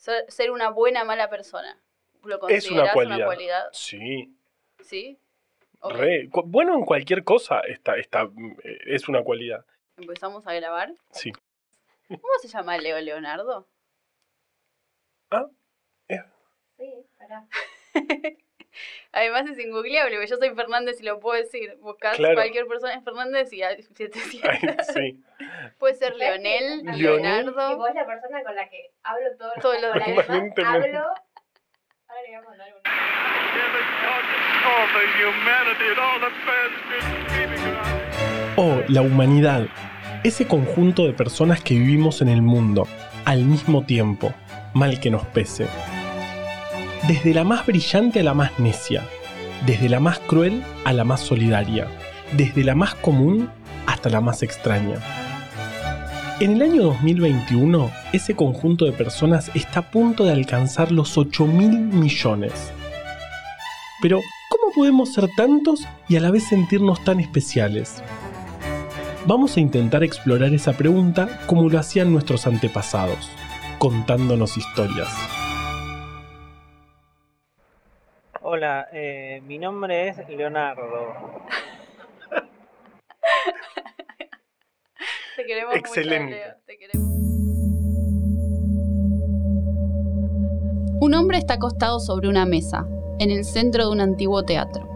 Ser, una buena mala persona. ¿Lo Es considerás una cualidad. Sí. ¿Sí? Re. Bueno, en cualquier cosa está, está, mm, eh, es una cualidad. Empezamos a grabar. Sí. ¿Cómo se llama Leo Leonardo? Sí, pará. Además es ingoogleable, porque yo soy Fernández y lo puedo decir. Buscas Claro. cualquier persona es Fernández y hay 700. Ay, sí. Puede ser. Leonel, Leonardo. vos es la persona con la que hablo todo Todos los la que días. hablo. Ahora le voy a mandar un... Oh, la humanidad. Ese conjunto de personas que vivimos en el mundo, al mismo tiempo, mal que nos pese. Desde la más brillante a la más necia, desde la más cruel a la más solidaria, desde la más común hasta la más extraña. En el año 2021, ese conjunto de personas está a punto de alcanzar los 8 mil millones. Pero, ¿cómo podemos ser tantos y a la vez sentirnos tan especiales? Vamos a intentar explorar esa pregunta como lo hacían nuestros antepasados, contándonos historias. Hola, eh, mi nombre es Leonardo. Te queremos Excelente. mucho, Leo. Te queremos. Un hombre está acostado sobre una mesa, en el centro de un antiguo teatro.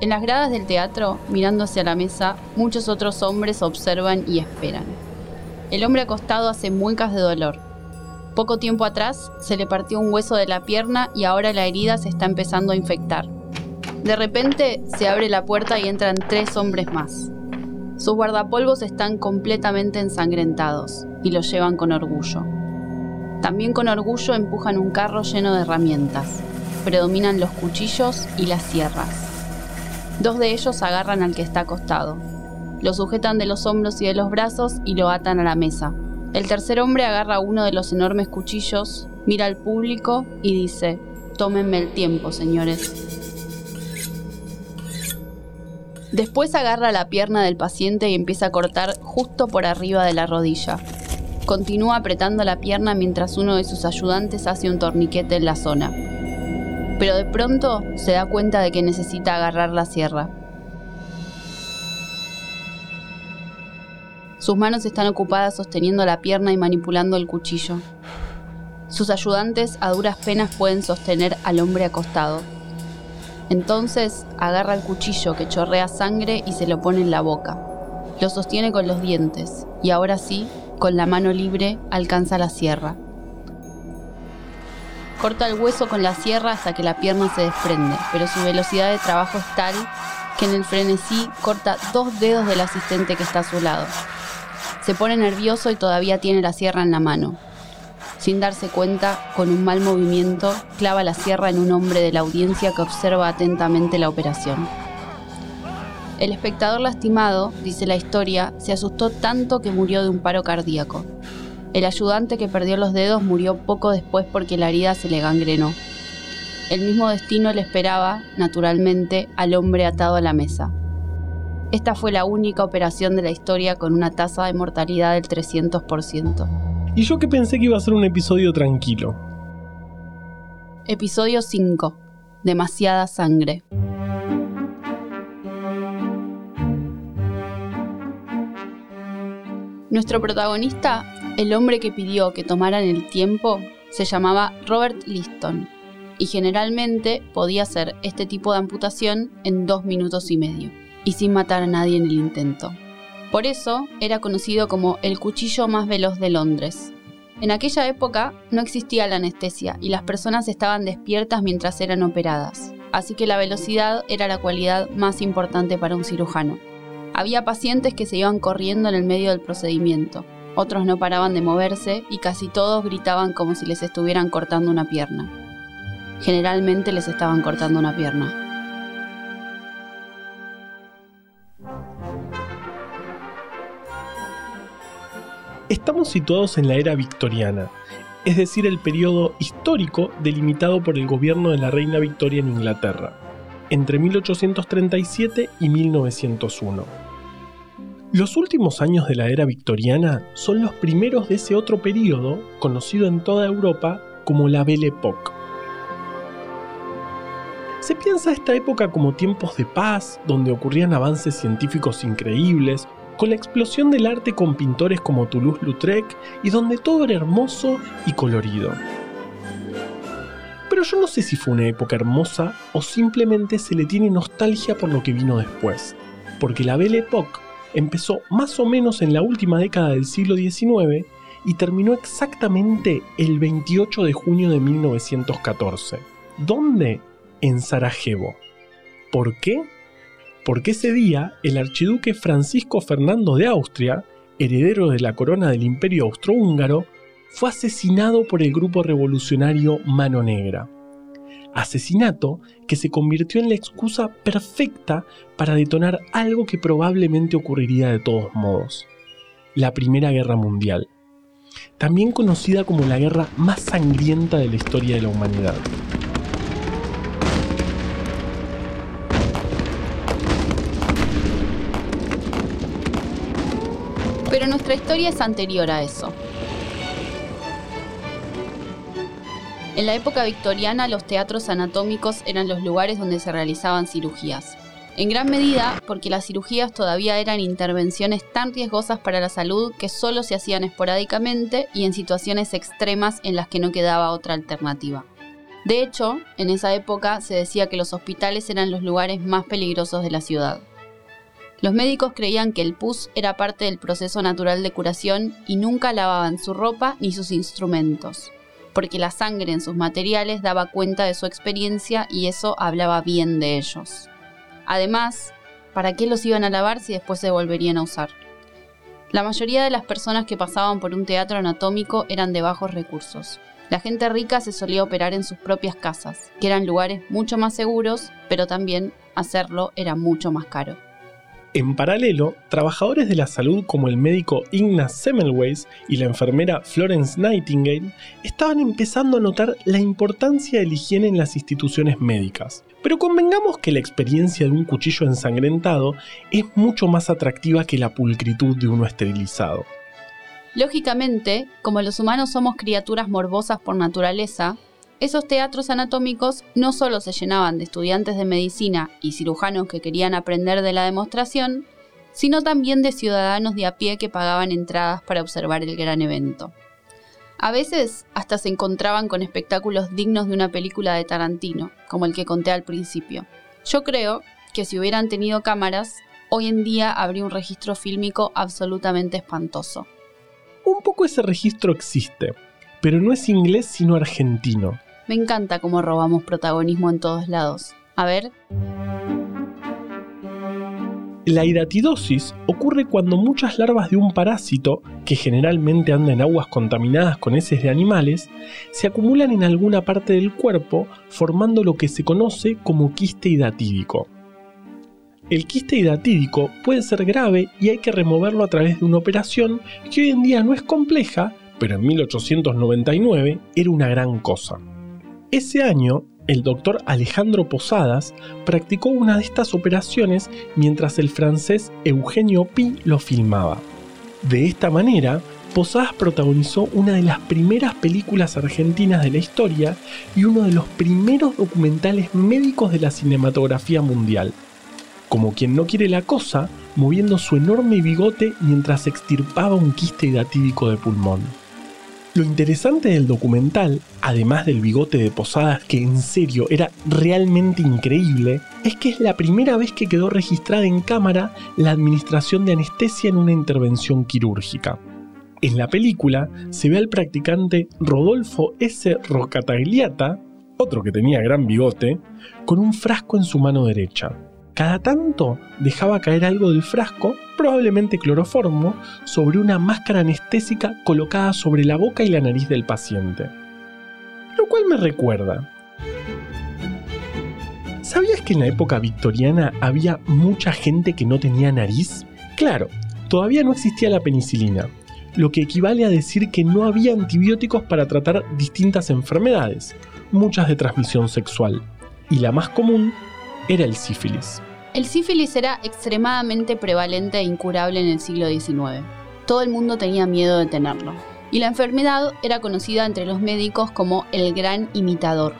En las gradas del teatro, mirando hacia la mesa, muchos otros hombres observan y esperan. El hombre acostado hace muecas de dolor. Poco tiempo atrás se le partió un hueso de la pierna y ahora la herida se está empezando a infectar. De repente se abre la puerta y entran tres hombres más. Sus guardapolvos están completamente ensangrentados y los llevan con orgullo. También con orgullo empujan un carro lleno de herramientas. Predominan los cuchillos y las sierras. Dos de ellos agarran al que está acostado. Lo sujetan de los hombros y de los brazos y lo atan a la mesa. El tercer hombre agarra uno de los enormes cuchillos, mira al público y dice, tómenme el tiempo, señores. Después agarra la pierna del paciente y empieza a cortar justo por arriba de la rodilla. Continúa apretando la pierna mientras uno de sus ayudantes hace un torniquete en la zona. Pero de pronto se da cuenta de que necesita agarrar la sierra. Sus manos están ocupadas sosteniendo la pierna y manipulando el cuchillo. Sus ayudantes a duras penas pueden sostener al hombre acostado. Entonces agarra el cuchillo que chorrea sangre y se lo pone en la boca. Lo sostiene con los dientes y ahora sí, con la mano libre, alcanza la sierra. Corta el hueso con la sierra hasta que la pierna se desprende, pero su velocidad de trabajo es tal que en el frenesí corta dos dedos del asistente que está a su lado. Se pone nervioso y todavía tiene la sierra en la mano. Sin darse cuenta, con un mal movimiento, clava la sierra en un hombre de la audiencia que observa atentamente la operación. El espectador lastimado, dice la historia, se asustó tanto que murió de un paro cardíaco. El ayudante que perdió los dedos murió poco después porque la herida se le gangrenó. El mismo destino le esperaba, naturalmente, al hombre atado a la mesa. Esta fue la única operación de la historia con una tasa de mortalidad del 300%. Y yo que pensé que iba a ser un episodio tranquilo. Episodio 5. Demasiada sangre. Nuestro protagonista, el hombre que pidió que tomaran el tiempo, se llamaba Robert Liston y generalmente podía hacer este tipo de amputación en dos minutos y medio y sin matar a nadie en el intento. Por eso era conocido como el cuchillo más veloz de Londres. En aquella época no existía la anestesia y las personas estaban despiertas mientras eran operadas, así que la velocidad era la cualidad más importante para un cirujano. Había pacientes que se iban corriendo en el medio del procedimiento, otros no paraban de moverse y casi todos gritaban como si les estuvieran cortando una pierna. Generalmente les estaban cortando una pierna. Estamos situados en la era victoriana, es decir, el periodo histórico delimitado por el gobierno de la reina Victoria en Inglaterra, entre 1837 y 1901. Los últimos años de la era victoriana son los primeros de ese otro periodo, conocido en toda Europa como la Belle Époque. Se piensa esta época como tiempos de paz, donde ocurrían avances científicos increíbles, con la explosión del arte con pintores como Toulouse-Lautrec y donde todo era hermoso y colorido. Pero yo no sé si fue una época hermosa o simplemente se le tiene nostalgia por lo que vino después, porque la Belle Époque empezó más o menos en la última década del siglo XIX y terminó exactamente el 28 de junio de 1914. ¿Dónde? En Sarajevo. ¿Por qué? Porque ese día el archiduque Francisco Fernando de Austria, heredero de la corona del imperio austrohúngaro, fue asesinado por el grupo revolucionario Mano Negra. Asesinato que se convirtió en la excusa perfecta para detonar algo que probablemente ocurriría de todos modos. La Primera Guerra Mundial también conocida como la guerra más sangrienta de la historia de la humanidad. Pero nuestra historia es anterior a eso. En la época victoriana los teatros anatómicos eran los lugares donde se realizaban cirugías. En gran medida porque las cirugías todavía eran intervenciones tan riesgosas para la salud que solo se hacían esporádicamente y en situaciones extremas en las que no quedaba otra alternativa. De hecho, en esa época se decía que los hospitales eran los lugares más peligrosos de la ciudad. Los médicos creían que el pus era parte del proceso natural de curación y nunca lavaban su ropa ni sus instrumentos, porque la sangre en sus materiales daba cuenta de su experiencia y eso hablaba bien de ellos. Además, ¿para qué los iban a lavar si después se volverían a usar? La mayoría de las personas que pasaban por un teatro anatómico eran de bajos recursos. La gente rica se solía operar en sus propias casas, que eran lugares mucho más seguros, pero también hacerlo era mucho más caro. En paralelo, trabajadores de la salud como el médico Ignaz Semmelweis y la enfermera Florence Nightingale estaban empezando a notar la importancia de la higiene en las instituciones médicas. Pero convengamos que la experiencia de un cuchillo ensangrentado es mucho más atractiva que la pulcritud de uno esterilizado. Lógicamente, como los humanos somos criaturas morbosas por naturaleza, esos teatros anatómicos no solo se llenaban de estudiantes de medicina y cirujanos que querían aprender de la demostración, sino también de ciudadanos de a pie que pagaban entradas para observar el gran evento. A veces hasta se encontraban con espectáculos dignos de una película de Tarantino, como el que conté al principio. Yo creo que si hubieran tenido cámaras, hoy en día habría un registro fílmico absolutamente espantoso. Un poco ese registro existe, pero no es inglés sino argentino. Me encanta cómo robamos protagonismo en todos lados. A ver. La hidatidosis ocurre cuando muchas larvas de un parásito, que generalmente anda en aguas contaminadas con heces de animales, se acumulan en alguna parte del cuerpo formando lo que se conoce como quiste hidatídico. El quiste hidatídico puede ser grave y hay que removerlo a través de una operación que hoy en día no es compleja, pero en 1899 era una gran cosa. Ese año, el doctor Alejandro Posadas practicó una de estas operaciones mientras el francés Eugenio Pi lo filmaba. De esta manera, Posadas protagonizó una de las primeras películas argentinas de la historia y uno de los primeros documentales médicos de la cinematografía mundial. Como quien no quiere la cosa, moviendo su enorme bigote mientras extirpaba un quiste hidatídico de pulmón. Lo interesante del documental, además del bigote de Posadas que en serio era realmente increíble, es que es la primera vez que quedó registrada en cámara la administración de anestesia en una intervención quirúrgica. En la película se ve al practicante Rodolfo S. Rocatagliata, otro que tenía gran bigote, con un frasco en su mano derecha. Cada tanto dejaba caer algo del frasco, probablemente cloroformo, sobre una máscara anestésica colocada sobre la boca y la nariz del paciente. Lo cual me recuerda. ¿Sabías que en la época victoriana había mucha gente que no tenía nariz? Claro, todavía no existía la penicilina, lo que equivale a decir que no había antibióticos para tratar distintas enfermedades, muchas de transmisión sexual, y la más común era el sífilis. El sífilis era extremadamente prevalente e incurable en el siglo XIX. Todo el mundo tenía miedo de tenerlo. Y la enfermedad era conocida entre los médicos como el gran imitador,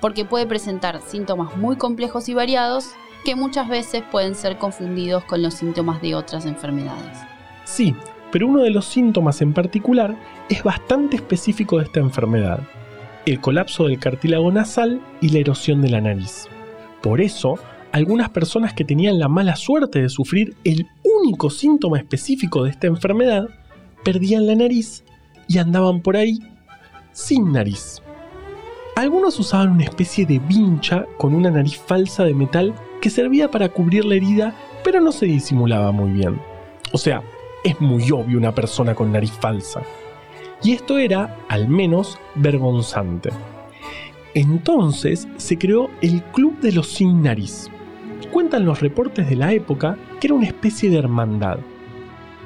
porque puede presentar síntomas muy complejos y variados que muchas veces pueden ser confundidos con los síntomas de otras enfermedades. Sí, pero uno de los síntomas en particular es bastante específico de esta enfermedad, el colapso del cartílago nasal y la erosión de la nariz. Por eso, algunas personas que tenían la mala suerte de sufrir el único síntoma específico de esta enfermedad, perdían la nariz y andaban por ahí sin nariz. Algunos usaban una especie de vincha con una nariz falsa de metal que servía para cubrir la herida, pero no se disimulaba muy bien. O sea, es muy obvio una persona con nariz falsa. Y esto era, al menos, vergonzante. Entonces se creó el Club de los Sin Nariz. Cuentan los reportes de la época que era una especie de hermandad.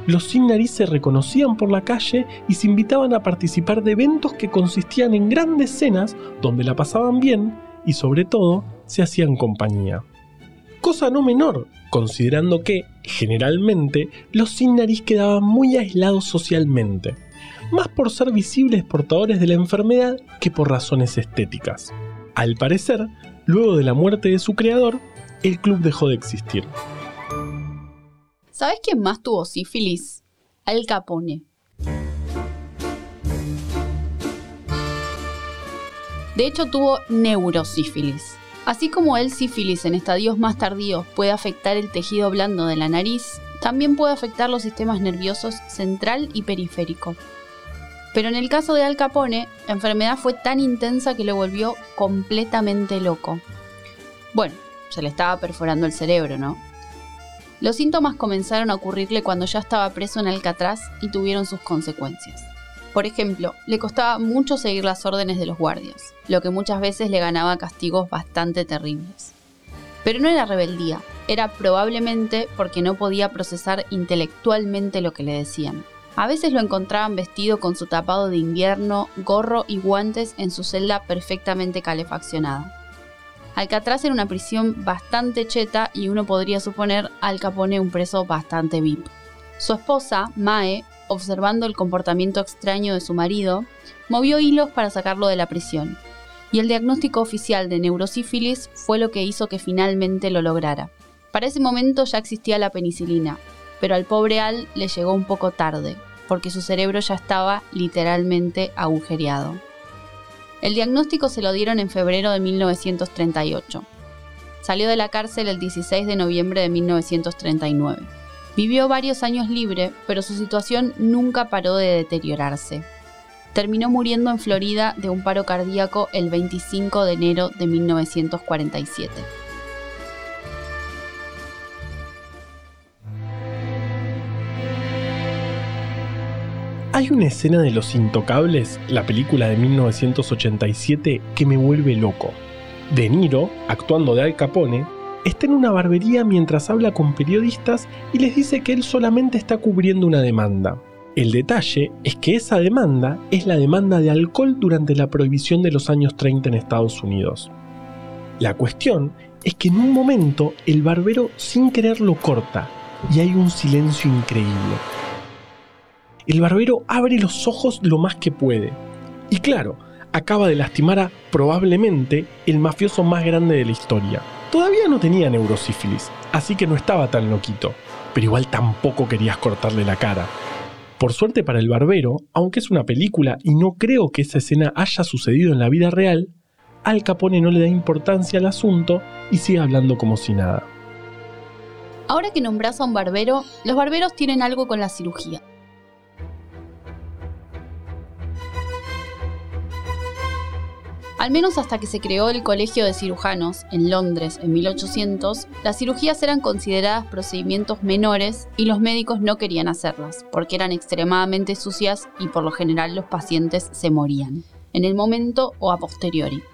Los sin nariz se reconocían por la calle y se invitaban a participar de eventos que consistían en grandes cenas donde la pasaban bien y sobre todo se hacían compañía. Cosa no menor, considerando que, generalmente, los sin nariz quedaban muy aislados socialmente, más por ser visibles portadores de la enfermedad que por razones estéticas. Al parecer, luego de la muerte de su creador, el club dejó de existir. ¿Sabes quién más tuvo sífilis? Al Capone. De hecho, tuvo neurosífilis. Así como el sífilis en estadios más tardíos puede afectar el tejido blando de la nariz, también puede afectar los sistemas nerviosos central y periférico. Pero en el caso de Al Capone, la enfermedad fue tan intensa que lo volvió completamente loco. Bueno, se le estaba perforando el cerebro, ¿no? Los síntomas comenzaron a ocurrirle cuando ya estaba preso en Alcatraz y tuvieron sus consecuencias. Por ejemplo, le costaba mucho seguir las órdenes de los guardias, lo que muchas veces le ganaba castigos bastante terribles. Pero no era rebeldía, era probablemente porque no podía procesar intelectualmente lo que le decían. A veces lo encontraban vestido con su tapado de invierno, gorro y guantes en su celda perfectamente calefaccionada. Alcatraz era una prisión bastante cheta y uno podría suponer Al Capone un preso bastante VIP. Su esposa, Mae, observando el comportamiento extraño de su marido, movió hilos para sacarlo de la prisión, y el diagnóstico oficial de neurosífilis fue lo que hizo que finalmente lo lograra. Para ese momento ya existía la penicilina, pero al pobre Al le llegó un poco tarde, porque su cerebro ya estaba literalmente agujereado. El diagnóstico se lo dieron en febrero de 1938. Salió de la cárcel el 16 de noviembre de 1939. Vivió varios años libre, pero su situación nunca paró de deteriorarse. Terminó muriendo en Florida de un paro cardíaco el 25 de enero de 1947. Hay una escena de Los Intocables, la película de 1987, que me vuelve loco. De Niro, actuando de Al Capone, está en una barbería mientras habla con periodistas y les dice que él solamente está cubriendo una demanda. El detalle es que esa demanda es la demanda de alcohol durante la prohibición de los años 30 en Estados Unidos. La cuestión es que en un momento el barbero sin querer lo corta y hay un silencio increíble. El barbero abre los ojos lo más que puede. Y claro, acaba de lastimar a probablemente el mafioso más grande de la historia. Todavía no tenía neurosífilis, así que no estaba tan loquito, pero igual tampoco querías cortarle la cara. Por suerte para el barbero, aunque es una película y no creo que esa escena haya sucedido en la vida real, Al Capone no le da importancia al asunto y sigue hablando como si nada. Ahora que nombras a un barbero, los barberos tienen algo con la cirugía. Al menos hasta que se creó el Colegio de Cirujanos en Londres en 1800, las cirugías eran consideradas procedimientos menores y los médicos no querían hacerlas, porque eran extremadamente sucias y por lo general los pacientes se morían, en el momento o a posteriori.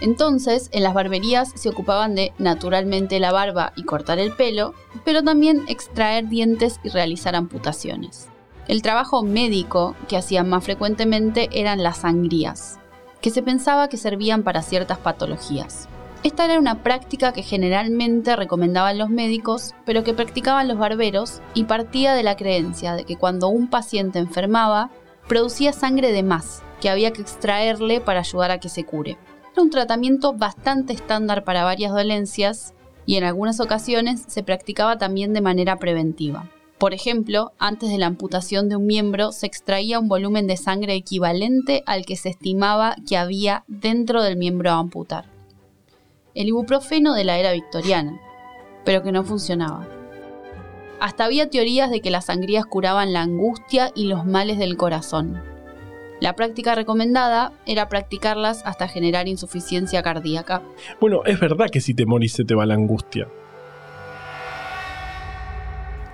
Entonces, en las barberías se ocupaban de naturalmente la barba y cortar el pelo, pero también extraer dientes y realizar amputaciones. El trabajo médico que hacían más frecuentemente eran las sangrías, que se pensaba que servían para ciertas patologías. Esta era una práctica que generalmente recomendaban los médicos, pero que practicaban los barberos y partía de la creencia de que cuando un paciente enfermaba, producía sangre de más, que había que extraerle para ayudar a que se cure. Era un tratamiento bastante estándar para varias dolencias y en algunas ocasiones se practicaba también de manera preventiva. Por ejemplo, antes de la amputación de un miembro se extraía un volumen de sangre equivalente al que se estimaba que había dentro del miembro a amputar. El ibuprofeno de la era victoriana, pero que no funcionaba. Hasta había teorías de que las sangrías curaban la angustia y los males del corazón. La práctica recomendada era practicarlas hasta generar insuficiencia cardíaca. Bueno, es verdad que si te morís se te va la angustia.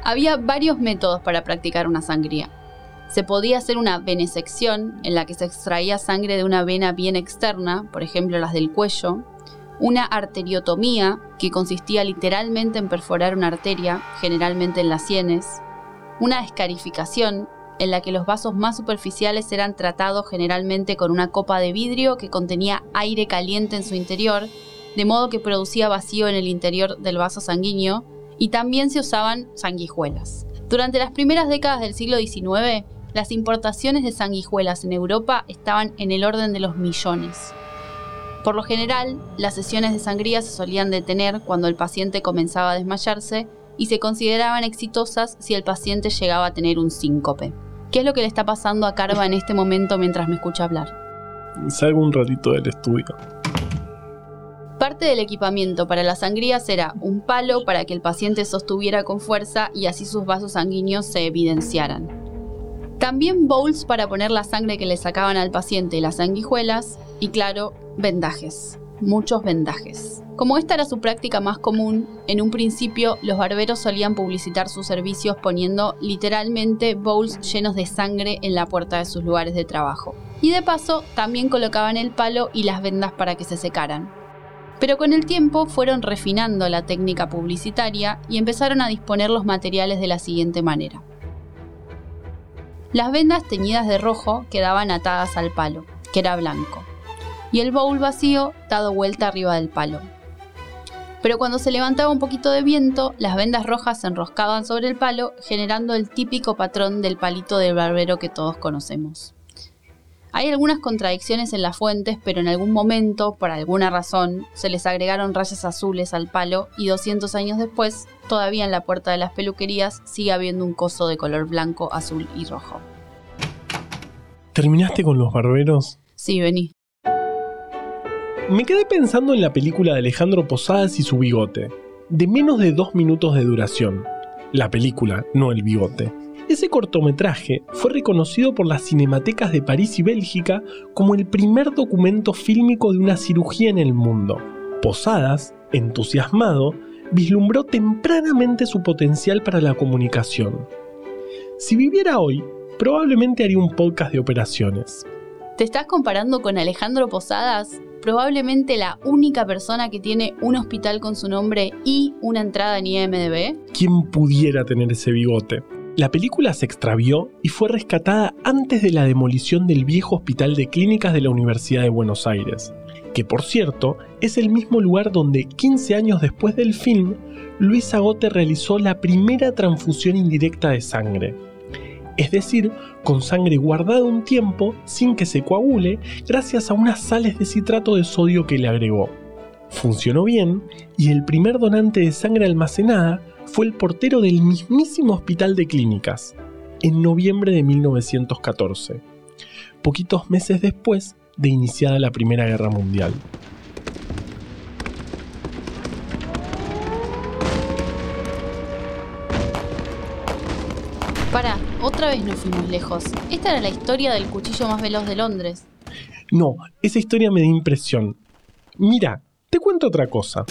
Había varios métodos para practicar una sangría. Se podía hacer una venesección, en la que se extraía sangre de una vena bien externa, por ejemplo las del cuello, una arteriotomía, que consistía literalmente en perforar una arteria, generalmente en las sienes, una escarificación, en la que los vasos más superficiales eran tratados generalmente con una copa de vidrio que contenía aire caliente en su interior, de modo que producía vacío en el interior del vaso sanguíneo, y también se usaban sanguijuelas. Durante las primeras décadas del siglo XIX, las importaciones de sanguijuelas en Europa estaban en el orden de los millones. Por lo general, las sesiones de sangría se solían detener cuando el paciente comenzaba a desmayarse y se consideraban exitosas si el paciente llegaba a tener un síncope. ¿Qué es lo que le está pasando a Carva en este momento mientras me escucha hablar? Salgo un ratito del estudio. Parte del equipamiento para las sangrías era un palo para que el paciente sostuviera con fuerza y así sus vasos sanguíneos se evidenciaran. También bowls para poner la sangre que le sacaban al paciente y las sanguijuelas y claro, vendajes, muchos vendajes. Como esta era su práctica más común, en un principio los barberos solían publicitar sus servicios poniendo literalmente bowls llenos de sangre en la puerta de sus lugares de trabajo. Y de paso, también colocaban el palo y las vendas para que se secaran. Pero con el tiempo fueron refinando la técnica publicitaria y empezaron a disponer los materiales de la siguiente manera. Las vendas teñidas de rojo quedaban atadas al palo, que era blanco y el bowl vacío dado vuelta arriba del palo. Pero cuando se levantaba un poquito de viento, las vendas rojas se enroscaban sobre el palo, generando el típico patrón del palito de barbero que todos conocemos. Hay algunas contradicciones en las fuentes, pero en algún momento, por alguna razón, se les agregaron rayas azules al palo y 200 años después, todavía en la puerta de las peluquerías sigue habiendo un coso de color blanco, azul y rojo. ¿Terminaste con los barberos? Sí, vení. Me quedé pensando en la película de Alejandro Posadas y su bigote, de menos de dos minutos de duración. La película, no el bigote. Ese cortometraje fue reconocido por las cinematecas de París y Bélgica como el primer documento fílmico de una cirugía en el mundo. Posadas, entusiasmado, vislumbró tempranamente su potencial para la comunicación. Si viviera hoy, probablemente haría un podcast de operaciones. ¿Te estás comparando con Alejandro Posadas? probablemente la única persona que tiene un hospital con su nombre y una entrada en IMDB? ¿Quién pudiera tener ese bigote? La película se extravió y fue rescatada antes de la demolición del viejo hospital de clínicas de la Universidad de Buenos Aires, que por cierto es el mismo lugar donde 15 años después del film, Luis Agote realizó la primera transfusión indirecta de sangre es decir, con sangre guardada un tiempo sin que se coagule gracias a unas sales de citrato de sodio que le agregó. Funcionó bien y el primer donante de sangre almacenada fue el portero del mismísimo hospital de clínicas, en noviembre de 1914, poquitos meses después de iniciada la Primera Guerra Mundial. Para, otra vez nos fuimos lejos. Esta era la historia del cuchillo más veloz de Londres. No, esa historia me da impresión. Mira, te cuento otra cosa.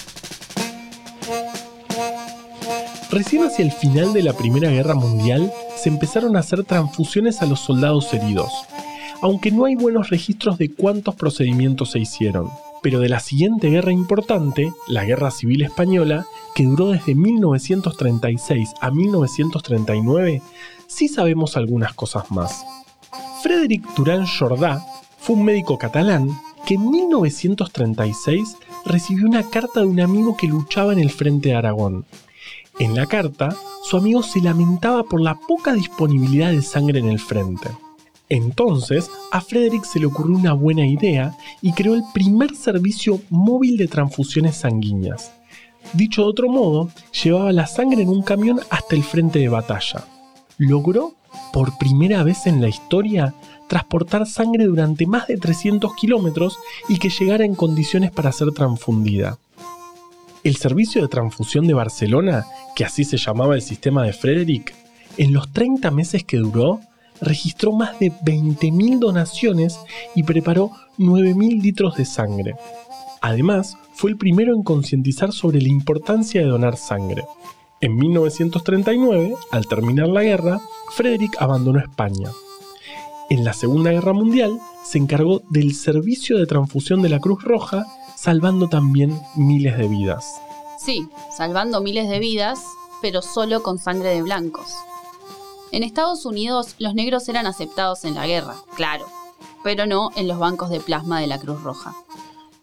Recién hacia el final de la Primera Guerra Mundial se empezaron a hacer transfusiones a los soldados heridos, aunque no hay buenos registros de cuántos procedimientos se hicieron. Pero de la siguiente guerra importante, la Guerra Civil Española, que duró desde 1936 a 1939, sí sabemos algunas cosas más. Frédéric Durán Jordá fue un médico catalán que en 1936 recibió una carta de un amigo que luchaba en el frente de Aragón. En la carta, su amigo se lamentaba por la poca disponibilidad de sangre en el frente. Entonces, a Frederick se le ocurrió una buena idea y creó el primer servicio móvil de transfusiones sanguíneas. Dicho de otro modo, llevaba la sangre en un camión hasta el frente de batalla. Logró, por primera vez en la historia, transportar sangre durante más de 300 kilómetros y que llegara en condiciones para ser transfundida. El servicio de transfusión de Barcelona, que así se llamaba el sistema de Frederick, en los 30 meses que duró, registró más de 20.000 donaciones y preparó 9.000 litros de sangre. Además, fue el primero en concientizar sobre la importancia de donar sangre. En 1939, al terminar la guerra, Frederick abandonó España. En la Segunda Guerra Mundial se encargó del servicio de transfusión de la Cruz Roja, salvando también miles de vidas. Sí, salvando miles de vidas, pero solo con sangre de blancos. En Estados Unidos los negros eran aceptados en la guerra, claro, pero no en los bancos de plasma de la Cruz Roja.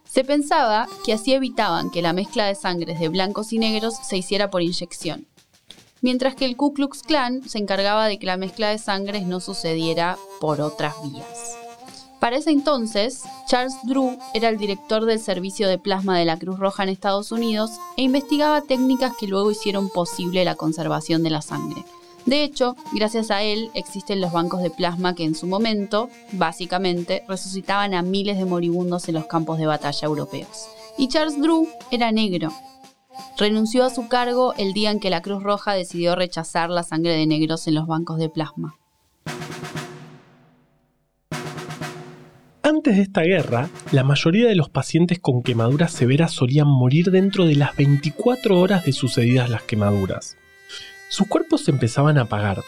Se pensaba que así evitaban que la mezcla de sangres de blancos y negros se hiciera por inyección, mientras que el Ku Klux Klan se encargaba de que la mezcla de sangres no sucediera por otras vías. Para ese entonces, Charles Drew era el director del servicio de plasma de la Cruz Roja en Estados Unidos e investigaba técnicas que luego hicieron posible la conservación de la sangre, de hecho, gracias a él existen los bancos de plasma que en su momento, básicamente, resucitaban a miles de moribundos en los campos de batalla europeos. Y Charles Drew era negro. Renunció a su cargo el día en que la Cruz Roja decidió rechazar la sangre de negros en los bancos de plasma. Antes de esta guerra, la mayoría de los pacientes con quemaduras severas solían morir dentro de las 24 horas de sucedidas las quemaduras. Sus cuerpos se empezaban a apagar,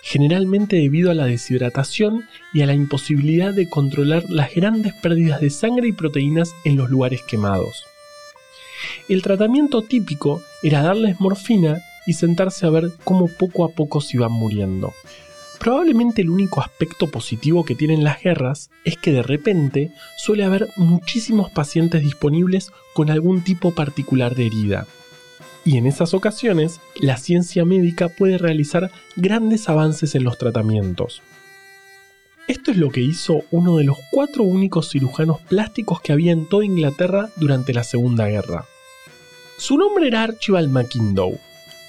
generalmente debido a la deshidratación y a la imposibilidad de controlar las grandes pérdidas de sangre y proteínas en los lugares quemados. El tratamiento típico era darles morfina y sentarse a ver cómo poco a poco se iban muriendo. Probablemente el único aspecto positivo que tienen las guerras es que de repente suele haber muchísimos pacientes disponibles con algún tipo particular de herida y en esas ocasiones la ciencia médica puede realizar grandes avances en los tratamientos. Esto es lo que hizo uno de los cuatro únicos cirujanos plásticos que había en toda Inglaterra durante la Segunda Guerra. Su nombre era Archibald McIndoe,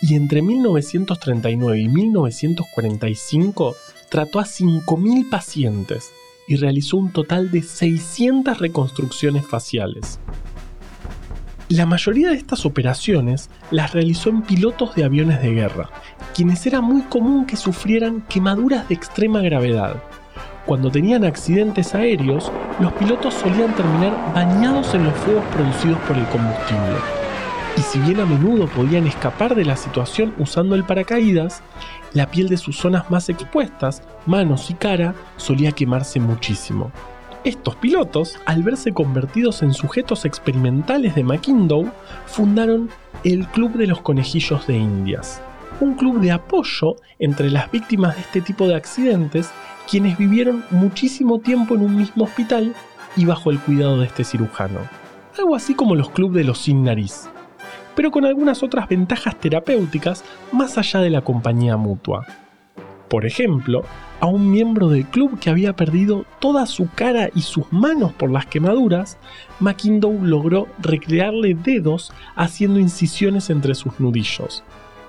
y entre 1939 y 1945 trató a 5.000 pacientes y realizó un total de 600 reconstrucciones faciales. La mayoría de estas operaciones las realizó en pilotos de aviones de guerra, quienes era muy común que sufrieran quemaduras de extrema gravedad. Cuando tenían accidentes aéreos, los pilotos solían terminar bañados en los fuegos producidos por el combustible. Y si bien a menudo podían escapar de la situación usando el paracaídas, la piel de sus zonas más expuestas, manos y cara, solía quemarse muchísimo. Estos pilotos, al verse convertidos en sujetos experimentales de McIndoe, fundaron el Club de los Conejillos de Indias, un club de apoyo entre las víctimas de este tipo de accidentes, quienes vivieron muchísimo tiempo en un mismo hospital y bajo el cuidado de este cirujano. Algo así como los clubes de los sin nariz, pero con algunas otras ventajas terapéuticas más allá de la compañía mutua. Por ejemplo, a un miembro del club que había perdido toda su cara y sus manos por las quemaduras, McIndoe logró recrearle dedos haciendo incisiones entre sus nudillos.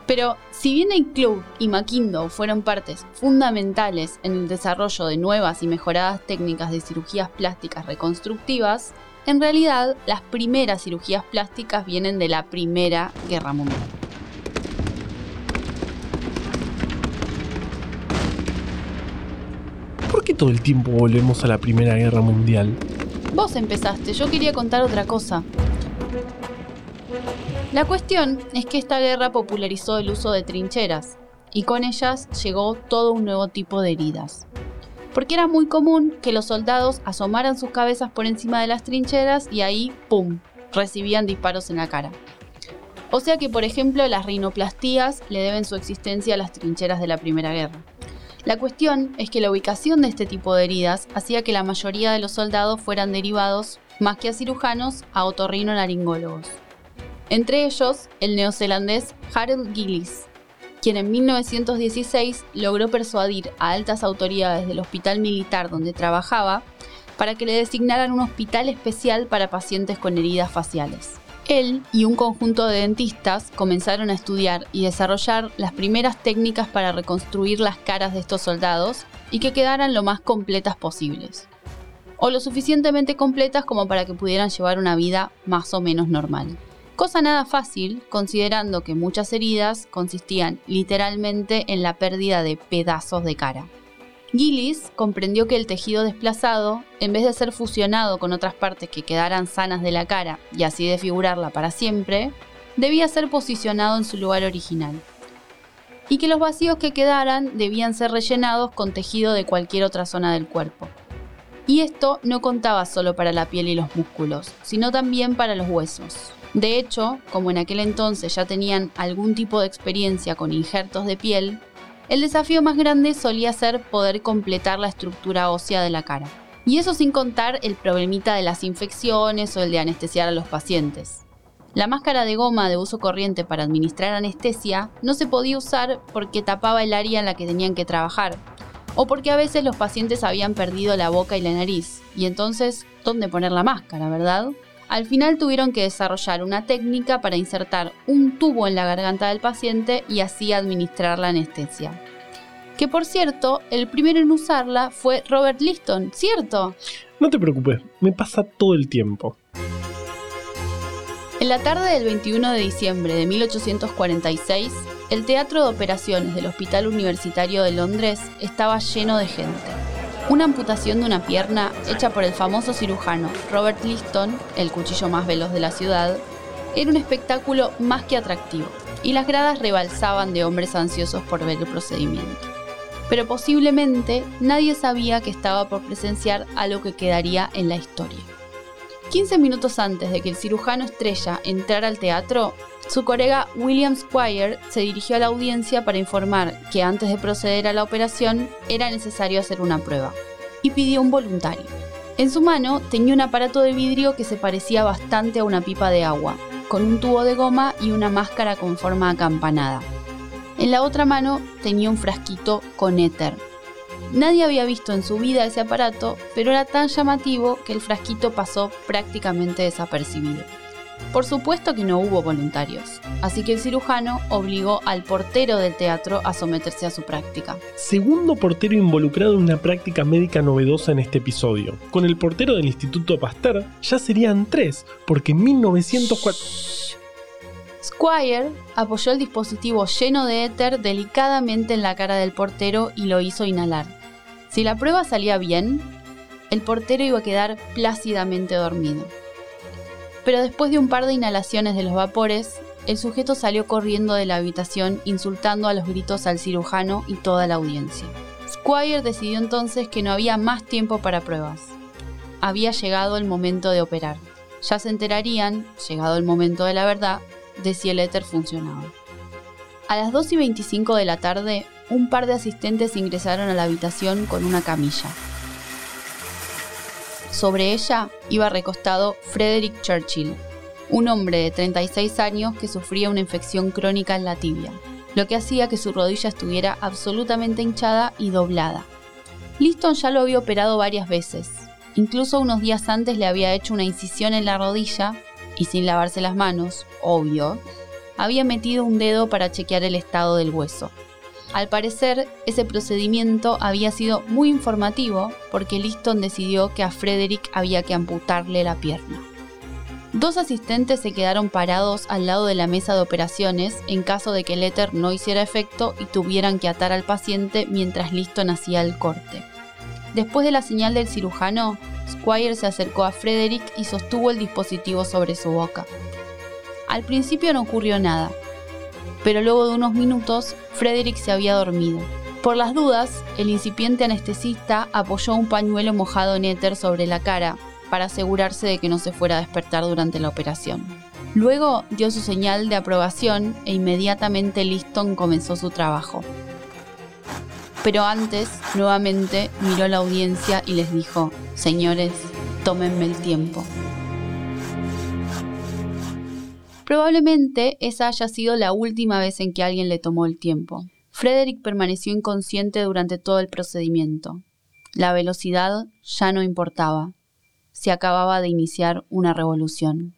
Pero si bien el club y McIndoe fueron partes fundamentales en el desarrollo de nuevas y mejoradas técnicas de cirugías plásticas reconstructivas, en realidad las primeras cirugías plásticas vienen de la Primera Guerra Mundial. ¿Por qué todo el tiempo volvemos a la Primera Guerra Mundial? Vos empezaste, yo quería contar otra cosa. La cuestión es que esta guerra popularizó el uso de trincheras y con ellas llegó todo un nuevo tipo de heridas. Porque era muy común que los soldados asomaran sus cabezas por encima de las trincheras y ahí, ¡pum!, recibían disparos en la cara. O sea que, por ejemplo, las rinoplastías le deben su existencia a las trincheras de la Primera Guerra. La cuestión es que la ubicación de este tipo de heridas hacía que la mayoría de los soldados fueran derivados, más que a cirujanos, a otorrinolaringólogos. Entre ellos, el neozelandés Harold Gillis. Quien en 1916 logró persuadir a altas autoridades del hospital militar donde trabajaba para que le designaran un hospital especial para pacientes con heridas faciales. Él y un conjunto de dentistas comenzaron a estudiar y desarrollar las primeras técnicas para reconstruir las caras de estos soldados y que quedaran lo más completas posibles. O lo suficientemente completas como para que pudieran llevar una vida más o menos normal. Cosa nada fácil, considerando que muchas heridas consistían literalmente en la pérdida de pedazos de cara. Gillis comprendió que el tejido desplazado, en vez de ser fusionado con otras partes que quedaran sanas de la cara y así desfigurarla para siempre, debía ser posicionado en su lugar original. Y que los vacíos que quedaran debían ser rellenados con tejido de cualquier otra zona del cuerpo. Y esto no contaba solo para la piel y los músculos, sino también para los huesos. De hecho, como en aquel entonces ya tenían algún tipo de experiencia con injertos de piel, el desafío más grande solía ser poder completar la estructura ósea de la cara. Y eso sin contar el problemita de las infecciones o el de anestesiar a los pacientes. La máscara de goma de uso corriente para administrar anestesia no se podía usar porque tapaba el área en la que tenían que trabajar, o porque a veces los pacientes habían perdido la boca y la nariz, y entonces, ¿dónde poner la máscara, verdad? Al final tuvieron que desarrollar una técnica para insertar un tubo en la garganta del paciente y así administrar la anestesia. Que por cierto, el primero en usarla fue Robert Liston, ¿cierto? No te preocupes, me pasa todo el tiempo. En la tarde del 21 de diciembre de 1846, el Teatro de Operaciones del Hospital Universitario de Londres estaba lleno de gente. Una amputación de una pierna hecha por el famoso cirujano Robert Liston, el cuchillo más veloz de la ciudad, era un espectáculo más que atractivo, y las gradas rebalsaban de hombres ansiosos por ver el procedimiento. Pero posiblemente nadie sabía que estaba por presenciar algo que quedaría en la historia. 15 minutos antes de que el cirujano estrella entrara al teatro, su colega William Squire se dirigió a la audiencia para informar que antes de proceder a la operación era necesario hacer una prueba, y pidió un voluntario. En su mano tenía un aparato de vidrio que se parecía bastante a una pipa de agua, con un tubo de goma y una máscara con forma acampanada. En la otra mano tenía un frasquito con éter, Nadie había visto en su vida ese aparato, pero era tan llamativo que el frasquito pasó prácticamente desapercibido. Por supuesto que no hubo voluntarios, así que el cirujano obligó al portero del teatro a someterse a su práctica. Segundo portero involucrado en una práctica médica novedosa en este episodio. Con el portero del Instituto Pasteur ya serían tres, porque en 1904... Squire apoyó el dispositivo lleno de éter delicadamente en la cara del portero y lo hizo inhalar. Si la prueba salía bien, el portero iba a quedar plácidamente dormido. Pero después de un par de inhalaciones de los vapores, el sujeto salió corriendo de la habitación insultando a los gritos al cirujano y toda la audiencia. Squire decidió entonces que no había más tiempo para pruebas. Había llegado el momento de operar. Ya se enterarían, llegado el momento de la verdad, de si el éter funcionaba. A las 2 y 25 de la tarde, un par de asistentes ingresaron a la habitación con una camilla. Sobre ella iba recostado Frederick Churchill, un hombre de 36 años que sufría una infección crónica en la tibia, lo que hacía que su rodilla estuviera absolutamente hinchada y doblada. Liston ya lo había operado varias veces, incluso unos días antes le había hecho una incisión en la rodilla y sin lavarse las manos, obvio, había metido un dedo para chequear el estado del hueso. Al parecer, ese procedimiento había sido muy informativo porque Liston decidió que a Frederick había que amputarle la pierna. Dos asistentes se quedaron parados al lado de la mesa de operaciones en caso de que el éter no hiciera efecto y tuvieran que atar al paciente mientras Liston hacía el corte. Después de la señal del cirujano, Squire se acercó a Frederick y sostuvo el dispositivo sobre su boca. Al principio no ocurrió nada, pero luego de unos minutos Frederick se había dormido. Por las dudas, el incipiente anestesista apoyó un pañuelo mojado en éter sobre la cara para asegurarse de que no se fuera a despertar durante la operación. Luego dio su señal de aprobación e inmediatamente Liston comenzó su trabajo. Pero antes, nuevamente, miró a la audiencia y les dijo, señores, tómenme el tiempo. Probablemente esa haya sido la última vez en que alguien le tomó el tiempo. Frederick permaneció inconsciente durante todo el procedimiento. La velocidad ya no importaba. Se acababa de iniciar una revolución.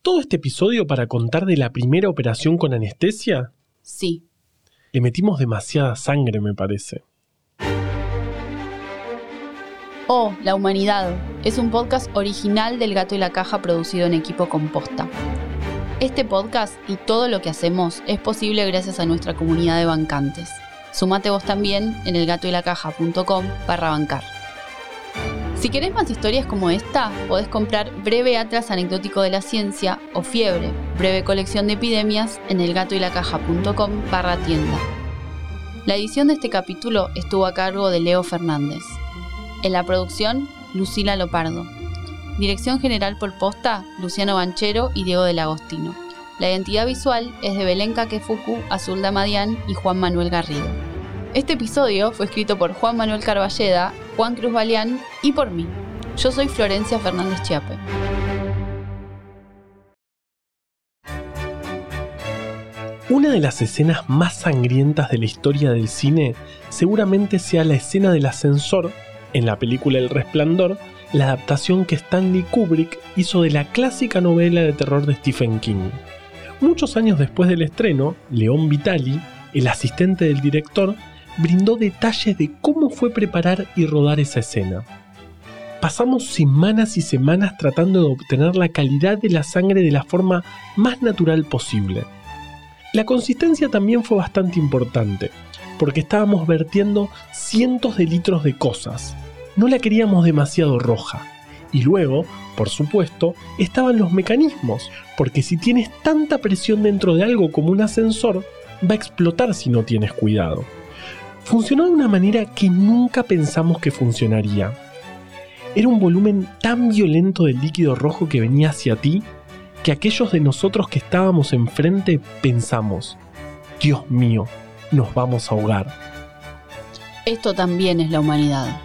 ¿Todo este episodio para contar de la primera operación con anestesia? Sí. Le metimos demasiada sangre, me parece. Oh, La Humanidad es un podcast original del Gato y la Caja producido en equipo composta. Este podcast y todo lo que hacemos es posible gracias a nuestra comunidad de bancantes. Sumate vos también en elgatoylacaja.com barra bancar. Si querés más historias como esta, podés comprar Breve Atlas Anecdótico de la Ciencia o Fiebre, breve colección de epidemias en elgatoylacaja.com barra tienda. La edición de este capítulo estuvo a cargo de Leo Fernández. En la producción, Lucila Lopardo. Dirección general por posta, Luciano Banchero y Diego del Agostino. La identidad visual es de Belén Kakefuku, Azul Madián y Juan Manuel Garrido. Este episodio fue escrito por Juan Manuel Carballeda, Juan Cruz Baleán y por mí. Yo soy Florencia Fernández Chiape. Una de las escenas más sangrientas de la historia del cine seguramente sea la escena del ascensor en la película El Resplandor, la adaptación que Stanley Kubrick hizo de la clásica novela de terror de Stephen King. Muchos años después del estreno, León Vitali, el asistente del director, brindó detalles de cómo fue preparar y rodar esa escena. Pasamos semanas y semanas tratando de obtener la calidad de la sangre de la forma más natural posible. La consistencia también fue bastante importante, porque estábamos vertiendo cientos de litros de cosas. No la queríamos demasiado roja. Y luego, por supuesto, estaban los mecanismos, porque si tienes tanta presión dentro de algo como un ascensor, va a explotar si no tienes cuidado. Funcionó de una manera que nunca pensamos que funcionaría. Era un volumen tan violento del líquido rojo que venía hacia ti que aquellos de nosotros que estábamos enfrente pensamos, Dios mío, nos vamos a ahogar. Esto también es la humanidad.